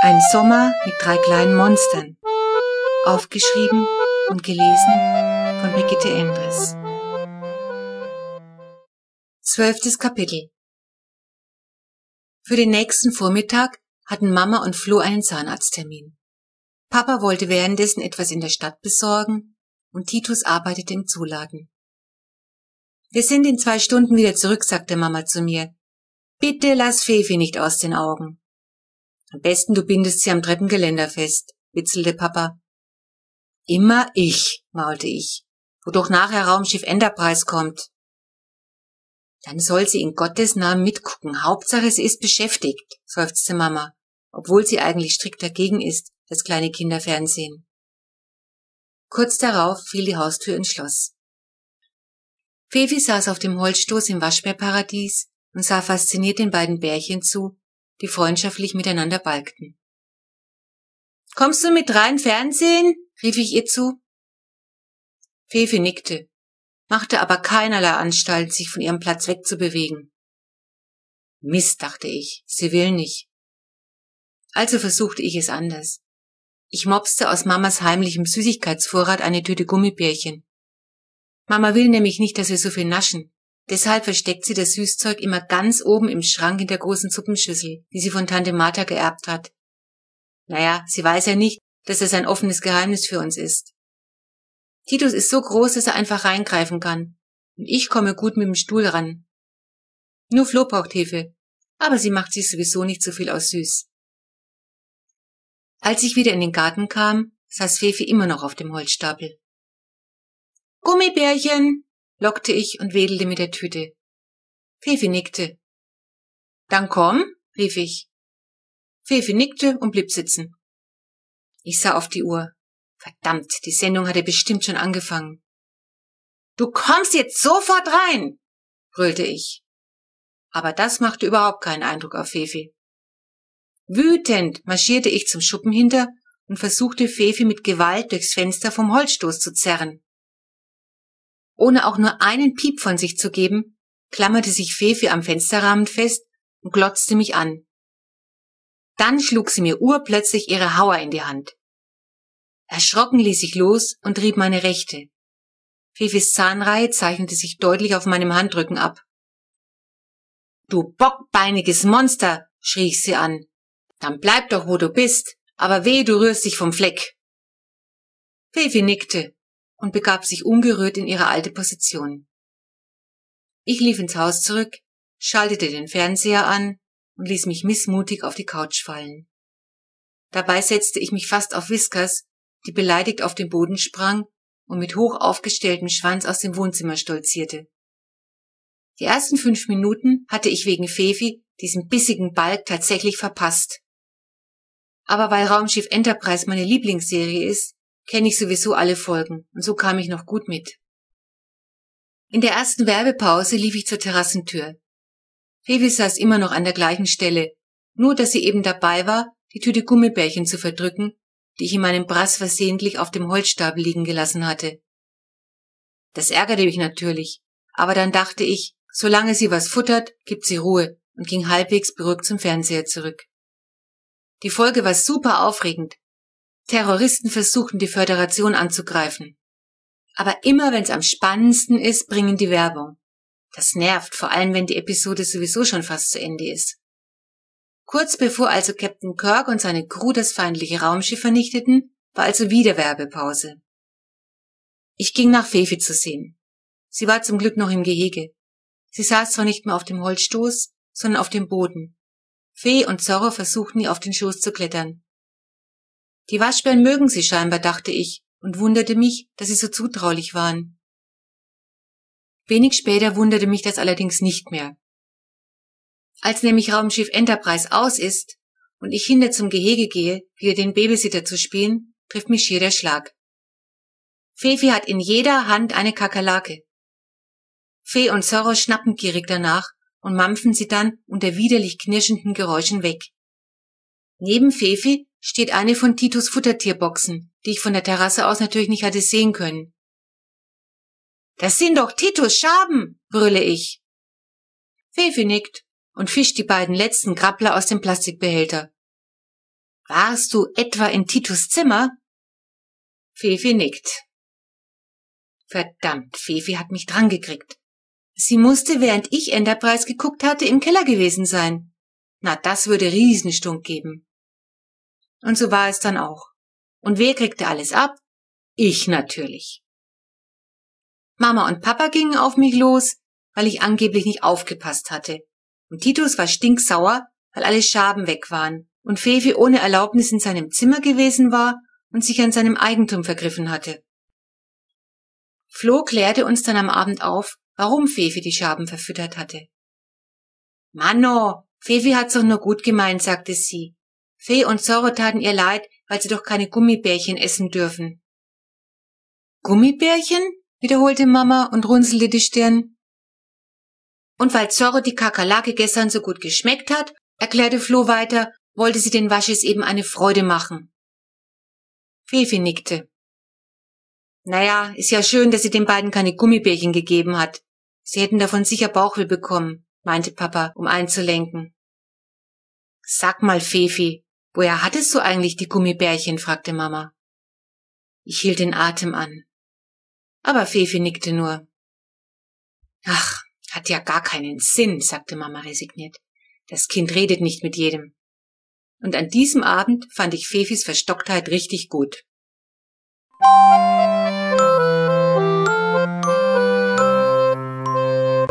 Ein Sommer mit drei kleinen Monstern. Aufgeschrieben und gelesen von Brigitte Endres. Zwölftes Kapitel. Für den nächsten Vormittag hatten Mama und Flo einen Zahnarzttermin. Papa wollte währenddessen etwas in der Stadt besorgen und Titus arbeitete im Zuladen. Wir sind in zwei Stunden wieder zurück, sagte Mama zu mir. Bitte lass Fefi nicht aus den Augen. Am besten du bindest sie am Treppengeländer fest, witzelte Papa. Immer ich, maulte ich, wodurch nachher Raumschiff Enterprise kommt. Dann soll sie in Gottes Namen mitgucken. Hauptsache, sie ist beschäftigt, seufzte Mama, obwohl sie eigentlich strikt dagegen ist, das kleine Kinder fernsehen. Kurz darauf fiel die Haustür ins Schloss. Fefi saß auf dem Holzstoß im Waschbärparadies und sah fasziniert den beiden Bärchen zu, die freundschaftlich miteinander balgten. Kommst du mit rein Fernsehen? rief ich ihr zu. Fefe nickte, machte aber keinerlei Anstalt, sich von ihrem Platz wegzubewegen. Mist, dachte ich, sie will nicht. Also versuchte ich es anders. Ich mopste aus Mamas heimlichem Süßigkeitsvorrat eine Tüte Gummibärchen. Mama will nämlich nicht, dass wir so viel naschen. Deshalb versteckt sie das Süßzeug immer ganz oben im Schrank in der großen Suppenschüssel, die sie von Tante Martha geerbt hat. Naja, sie weiß ja nicht, dass es ein offenes Geheimnis für uns ist. Titus ist so groß, dass er einfach reingreifen kann. Und ich komme gut mit dem Stuhl ran. Nur Flo braucht Hefe, aber sie macht sich sowieso nicht so viel aus süß. Als ich wieder in den Garten kam, saß Fefe immer noch auf dem Holzstapel. Gummibärchen, lockte ich und wedelte mit der Tüte. Fefi nickte. Dann komm, rief ich. Fefi nickte und blieb sitzen. Ich sah auf die Uhr. Verdammt, die Sendung hatte bestimmt schon angefangen. Du kommst jetzt sofort rein, brüllte ich. Aber das machte überhaupt keinen Eindruck auf Fefi. Wütend marschierte ich zum Schuppen hinter und versuchte Fefi mit Gewalt durchs Fenster vom Holzstoß zu zerren. Ohne auch nur einen Piep von sich zu geben, klammerte sich Fefi am Fensterrahmen fest und glotzte mich an. Dann schlug sie mir urplötzlich ihre Hauer in die Hand. Erschrocken ließ ich los und trieb meine rechte. Fefis Zahnreihe zeichnete sich deutlich auf meinem Handrücken ab. Du bockbeiniges Monster, schrie ich sie an. Dann bleib doch, wo du bist, aber weh, du rührst dich vom Fleck. Fefi nickte und begab sich ungerührt in ihre alte Position. Ich lief ins Haus zurück, schaltete den Fernseher an und ließ mich missmutig auf die Couch fallen. Dabei setzte ich mich fast auf Whiskers, die beleidigt auf den Boden sprang und mit hoch aufgestelltem Schwanz aus dem Wohnzimmer stolzierte. Die ersten fünf Minuten hatte ich wegen Fefi diesen bissigen Balk tatsächlich verpasst. Aber weil Raumschiff Enterprise meine Lieblingsserie ist, kenne ich sowieso alle Folgen und so kam ich noch gut mit. In der ersten Werbepause lief ich zur Terrassentür. Fevi saß immer noch an der gleichen Stelle, nur dass sie eben dabei war, die Tüte Gummibärchen zu verdrücken, die ich in meinem Brass versehentlich auf dem Holzstapel liegen gelassen hatte. Das ärgerte mich natürlich, aber dann dachte ich, solange sie was futtert, gibt sie Ruhe und ging halbwegs beruhigt zum Fernseher zurück. Die Folge war super aufregend, Terroristen versuchen, die Föderation anzugreifen. Aber immer wenn es am spannendsten ist, bringen die Werbung. Das nervt, vor allem wenn die Episode sowieso schon fast zu Ende ist. Kurz bevor also Captain Kirk und seine Crew das feindliche Raumschiff vernichteten, war also wieder Werbepause. Ich ging nach Fefi zu sehen. Sie war zum Glück noch im Gehege. Sie saß zwar nicht mehr auf dem Holzstoß, sondern auf dem Boden. Fee und Zorro versuchten ihr auf den Schoß zu klettern. Die Waschbären mögen sie scheinbar, dachte ich und wunderte mich, dass sie so zutraulich waren. Wenig später wunderte mich das allerdings nicht mehr. Als nämlich Raumschiff Enterprise aus ist und ich hinter zum Gehege gehe, wieder den Babysitter zu spielen, trifft mich schier der Schlag. Fefi hat in jeder Hand eine Kakerlake. Fee und Zorro schnappen gierig danach und mampfen sie dann unter widerlich knirschenden Geräuschen weg. Neben Fefi steht eine von Titus Futtertierboxen, die ich von der Terrasse aus natürlich nicht hatte sehen können. Das sind doch Titus Schaben, brülle ich. Fefi nickt und fischt die beiden letzten Grappler aus dem Plastikbehälter. Warst du etwa in Titus Zimmer? Fefi nickt. Verdammt, Fefi hat mich drangekriegt. Sie musste, während ich Enterprise geguckt hatte, im Keller gewesen sein. Na, das würde Riesenstunk geben. Und so war es dann auch. Und wer kriegte alles ab? Ich natürlich. Mama und Papa gingen auf mich los, weil ich angeblich nicht aufgepasst hatte. Und Titus war stinksauer, weil alle Schaben weg waren und Fefi ohne Erlaubnis in seinem Zimmer gewesen war und sich an seinem Eigentum vergriffen hatte. Flo klärte uns dann am Abend auf, warum Fefi die Schaben verfüttert hatte. Manno, Fefi hat's doch nur gut gemeint, sagte sie. Fee und Zorro taten ihr leid, weil sie doch keine Gummibärchen essen dürfen. Gummibärchen? wiederholte Mama und runzelte die Stirn. Und weil Zorro die Kakerlake gestern so gut geschmeckt hat, erklärte Flo weiter, wollte sie den Waschis eben eine Freude machen. Fefi nickte. Naja, ist ja schön, dass sie den beiden keine Gummibärchen gegeben hat. Sie hätten davon sicher Bauchweh bekommen, meinte Papa, um einzulenken. Sag mal, Fefi, woher hattest du eigentlich die Gummibärchen? fragte Mama. Ich hielt den Atem an. Aber Fefi nickte nur. Ach, hat ja gar keinen Sinn, sagte Mama resigniert. Das Kind redet nicht mit jedem. Und an diesem Abend fand ich Fefis Verstocktheit richtig gut.